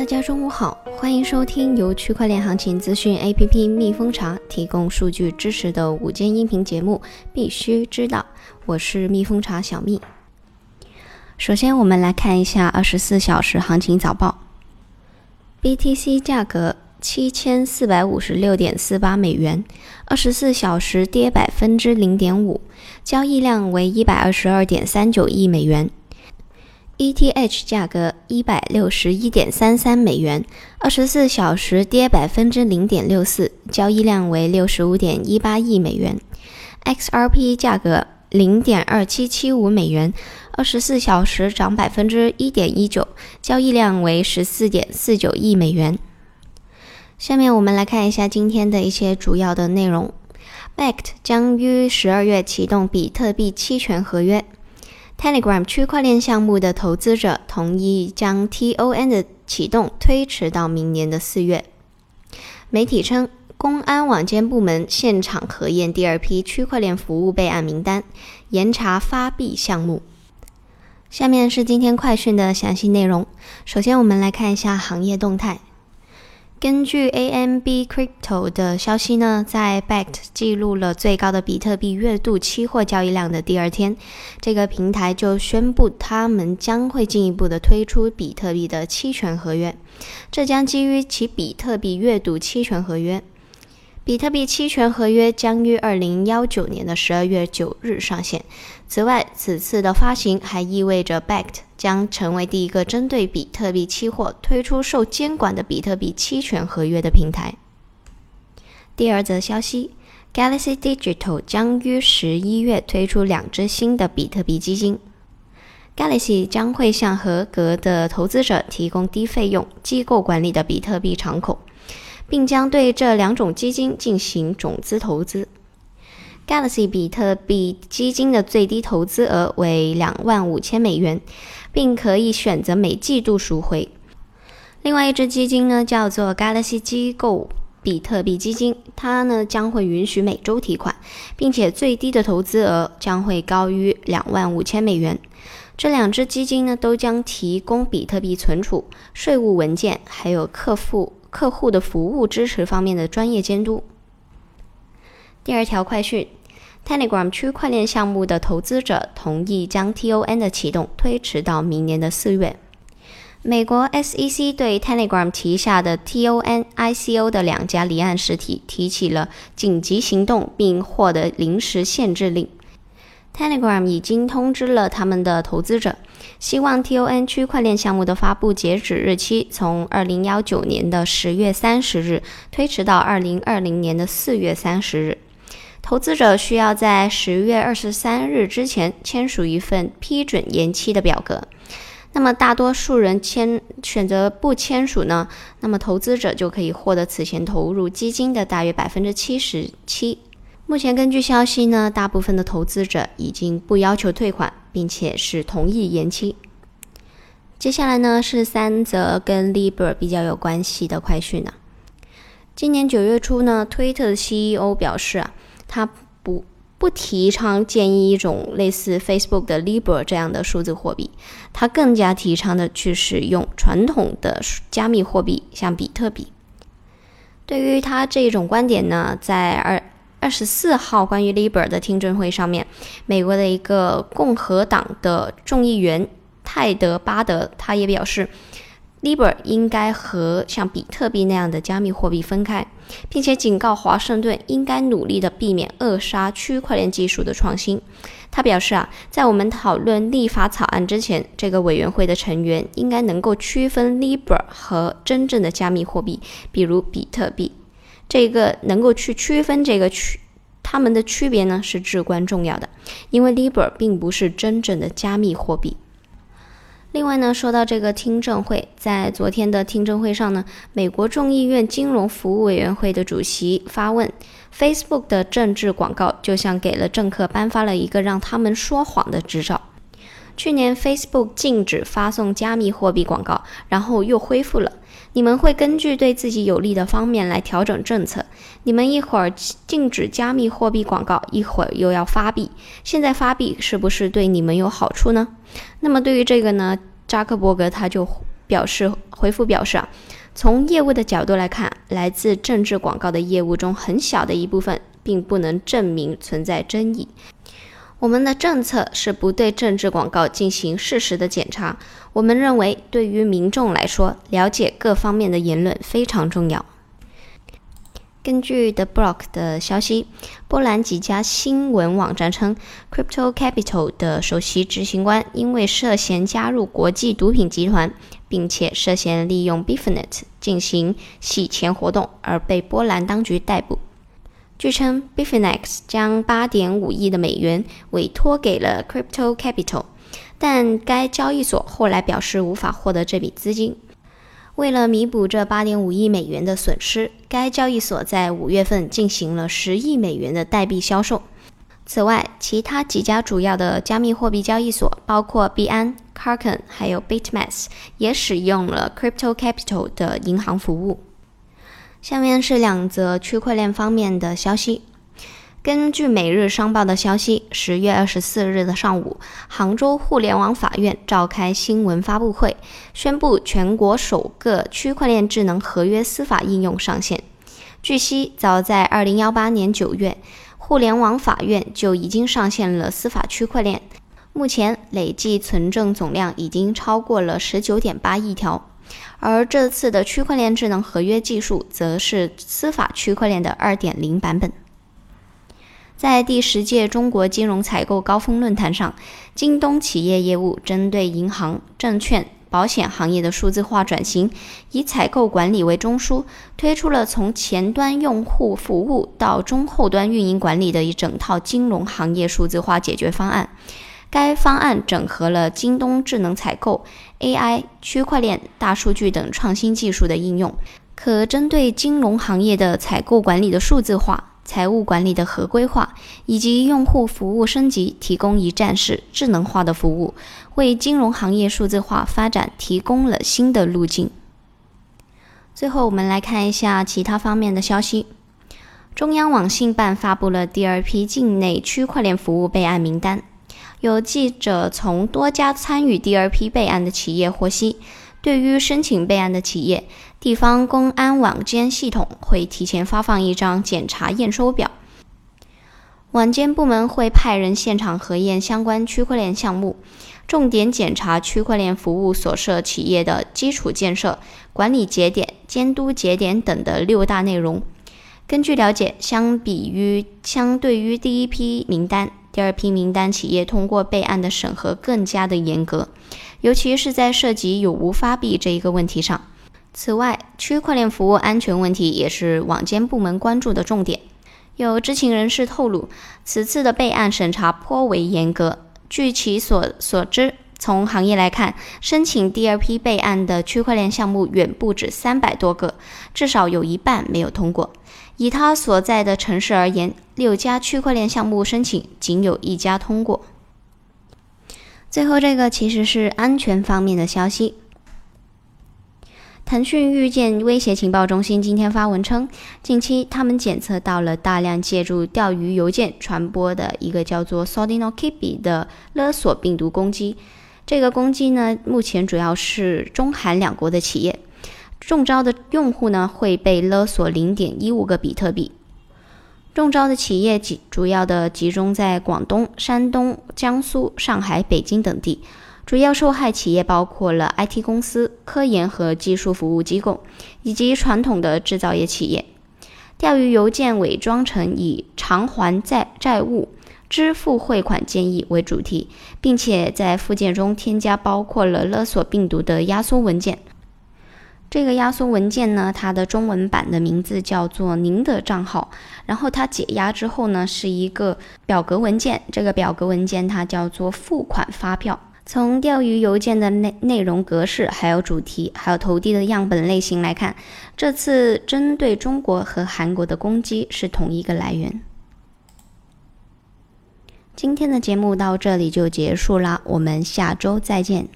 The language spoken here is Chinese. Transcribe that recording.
大家中午好，欢迎收听由区块链行情资讯 APP 蜜蜂茶提供数据支持的午间音频节目，必须知道，我是蜜蜂茶小蜜。首先，我们来看一下二十四小时行情早报，BTC 价格七千四百五十六点四八美元，二十四小时跌百分之零点五，交易量为一百二十二点三九亿美元。ETH 价格一百六十一点三三美元，二十四小时跌百分之零点六四，交易量为六十五点一八亿美元。XRP 价格零点二七七五美元，二十四小时涨百分之一点一九，交易量为十四点四九亿美元。下面我们来看一下今天的一些主要的内容。Bakkt 将于十二月启动比特币期权合约。Telegram 区块链项目的投资者同意将 TON 的启动推迟到明年的四月。媒体称，公安网监部门现场核验第二批区块链服务备案名单，严查发币项目。下面是今天快讯的详细内容。首先，我们来看一下行业动态。根据 AMB Crypto 的消息呢，在 Bakkt 记录了最高的比特币月度期货交易量的第二天，这个平台就宣布他们将会进一步的推出比特币的期权合约，这将基于其比特币月度期权合约。比特币期权合约将于二零幺九年的十二月九日上线。此外，此次的发行还意味着 Bakkt 将成为第一个针对比特币期货推出受监管的比特币期权合约的平台。第二则消息，Galaxy Digital 将于十一月推出两支新的比特币基金。Galaxy 将会向合格的投资者提供低费用、机构管理的比特币敞口。并将对这两种基金进行种子投资。Galaxy 比特币基金的最低投资额为两万五千美元，并可以选择每季度赎回。另外一支基金呢，叫做 Galaxy 机构比特币基金，它呢将会允许每周提款，并且最低的投资额将会高于两万五千美元。这两支基金呢都将提供比特币存储、税务文件，还有客户。客户的服务支持方面的专业监督。第二条快讯：Telegram 区块链项目的投资者同意将 TON 的启动推迟到明年的四月。美国 SEC 对 Telegram 旗下的 TON ICO 的两家离岸实体提起了紧急行动，并获得临时限制令。Telegram 已经通知了他们的投资者，希望 TON 区块链项目的发布截止日期从二零幺九年的十月三十日推迟到二零二零年的四月三十日。投资者需要在十月二十三日之前签署一份批准延期的表格。那么大多数人签选择不签署呢？那么投资者就可以获得此前投入基金的大约百分之七十七。目前根据消息呢，大部分的投资者已经不要求退款，并且是同意延期。接下来呢是三则跟 Libra 比较有关系的快讯呢。今年九月初呢，推特的 CEO 表示啊，他不不提倡建议一种类似 Facebook 的 Libra 这样的数字货币，他更加提倡的去使用传统的加密货币，像比特币。对于他这种观点呢，在二。二十四号关于 Libra 的听证会上面，美国的一个共和党的众议员泰德·巴德，他也表示，Libra 应该和像比特币那样的加密货币分开，并且警告华盛顿应该努力的避免扼杀区块链技术的创新。他表示啊，在我们讨论立法草案之前，这个委员会的成员应该能够区分 Libra 和真正的加密货币，比如比特币。这个能够去区分这个区，它们的区别呢是至关重要的，因为 Libra 并不是真正的加密货币。另外呢，说到这个听证会，在昨天的听证会上呢，美国众议院金融服务委员会的主席发问：Facebook 的政治广告就像给了政客颁发了一个让他们说谎的执照。去年 Facebook 禁止发送加密货币广告，然后又恢复了。你们会根据对自己有利的方面来调整政策。你们一会儿禁止加密货币广告，一会儿又要发币。现在发币是不是对你们有好处呢？那么对于这个呢，扎克伯格他就表示回复表示啊，从业务的角度来看，来自政治广告的业务中很小的一部分，并不能证明存在争议。我们的政策是不对政治广告进行事实的检查。我们认为，对于民众来说，了解各方面的言论非常重要。根据 The Block 的消息，波兰几家新闻网站称，Crypto Capital 的首席执行官因为涉嫌加入国际毒品集团，并且涉嫌利用 Bitfinet 进行洗钱活动，而被波兰当局逮捕。据称，Bifinex 将8.5亿的美元委托给了 Crypto Capital，但该交易所后来表示无法获得这笔资金。为了弥补这8.5亿美元的损失，该交易所在五月份进行了10亿美元的代币销售。此外，其他几家主要的加密货币交易所，包括币安、Kraken 还有 Bitmax，也使用了 Crypto Capital 的银行服务。下面是两则区块链方面的消息。根据《每日商报》的消息，十月二十四日的上午，杭州互联网法院召开新闻发布会，宣布全国首个区块链智能合约司法应用上线。据悉，早在二零幺八年九月，互联网法院就已经上线了司法区块链，目前累计存证总量已经超过了十九点八亿条。而这次的区块链智能合约技术，则是司法区块链的二点零版本。在第十届中国金融采购高峰论坛上，京东企业业务针对银行、证券、保险行业的数字化转型，以采购管理为中枢，推出了从前端用户服务到中后端运营管理的一整套金融行业数字化解决方案。该方案整合了京东智能采购、AI、区块链、大数据等创新技术的应用，可针对金融行业的采购管理的数字化、财务管理的合规化以及用户服务升级，提供一站式智能化的服务，为金融行业数字化发展提供了新的路径。最后，我们来看一下其他方面的消息。中央网信办发布了第二批境内区块链服务备案名单。有记者从多家参与第二批备案的企业获悉，对于申请备案的企业，地方公安网监系统会提前发放一张检查验收表，网监部门会派人现场核验相关区块链项目，重点检查区块链服务所涉企业的基础建设、管理节点、监督节点等的六大内容。根据了解，相比于相对于第一批名单。第二批名单企业通过备案的审核更加的严格，尤其是在涉及有无发币这一个问题上。此外，区块链服务安全问题也是网监部门关注的重点。有知情人士透露，此次的备案审查颇为严格。据其所所知，从行业来看，申请第二批备案的区块链项目远不止三百多个，至少有一半没有通过。以他所在的城市而言，六家区块链项目申请仅有一家通过。最后，这个其实是安全方面的消息。腾讯预见威胁情报中心今天发文称，近期他们检测到了大量借助钓鱼邮件传播的一个叫做 “Sodinokibi” 的勒索病毒攻击。这个攻击呢，目前主要是中韩两国的企业。中招的用户呢会被勒索零点一五个比特币。中招的企业集主要的集中在广东、山东、江苏、上海、北京等地。主要受害企业包括了 IT 公司、科研和技术服务机构以及传统的制造业企业。钓鱼邮件伪装成以偿还债债务、支付汇款建议为主题，并且在附件中添加包括了勒索病毒的压缩文件。这个压缩文件呢，它的中文版的名字叫做“您的账号”，然后它解压之后呢，是一个表格文件。这个表格文件它叫做付款发票。从钓鱼邮件的内内容格式、还有主题、还有投递的样本类型来看，这次针对中国和韩国的攻击是同一个来源。今天的节目到这里就结束啦，我们下周再见。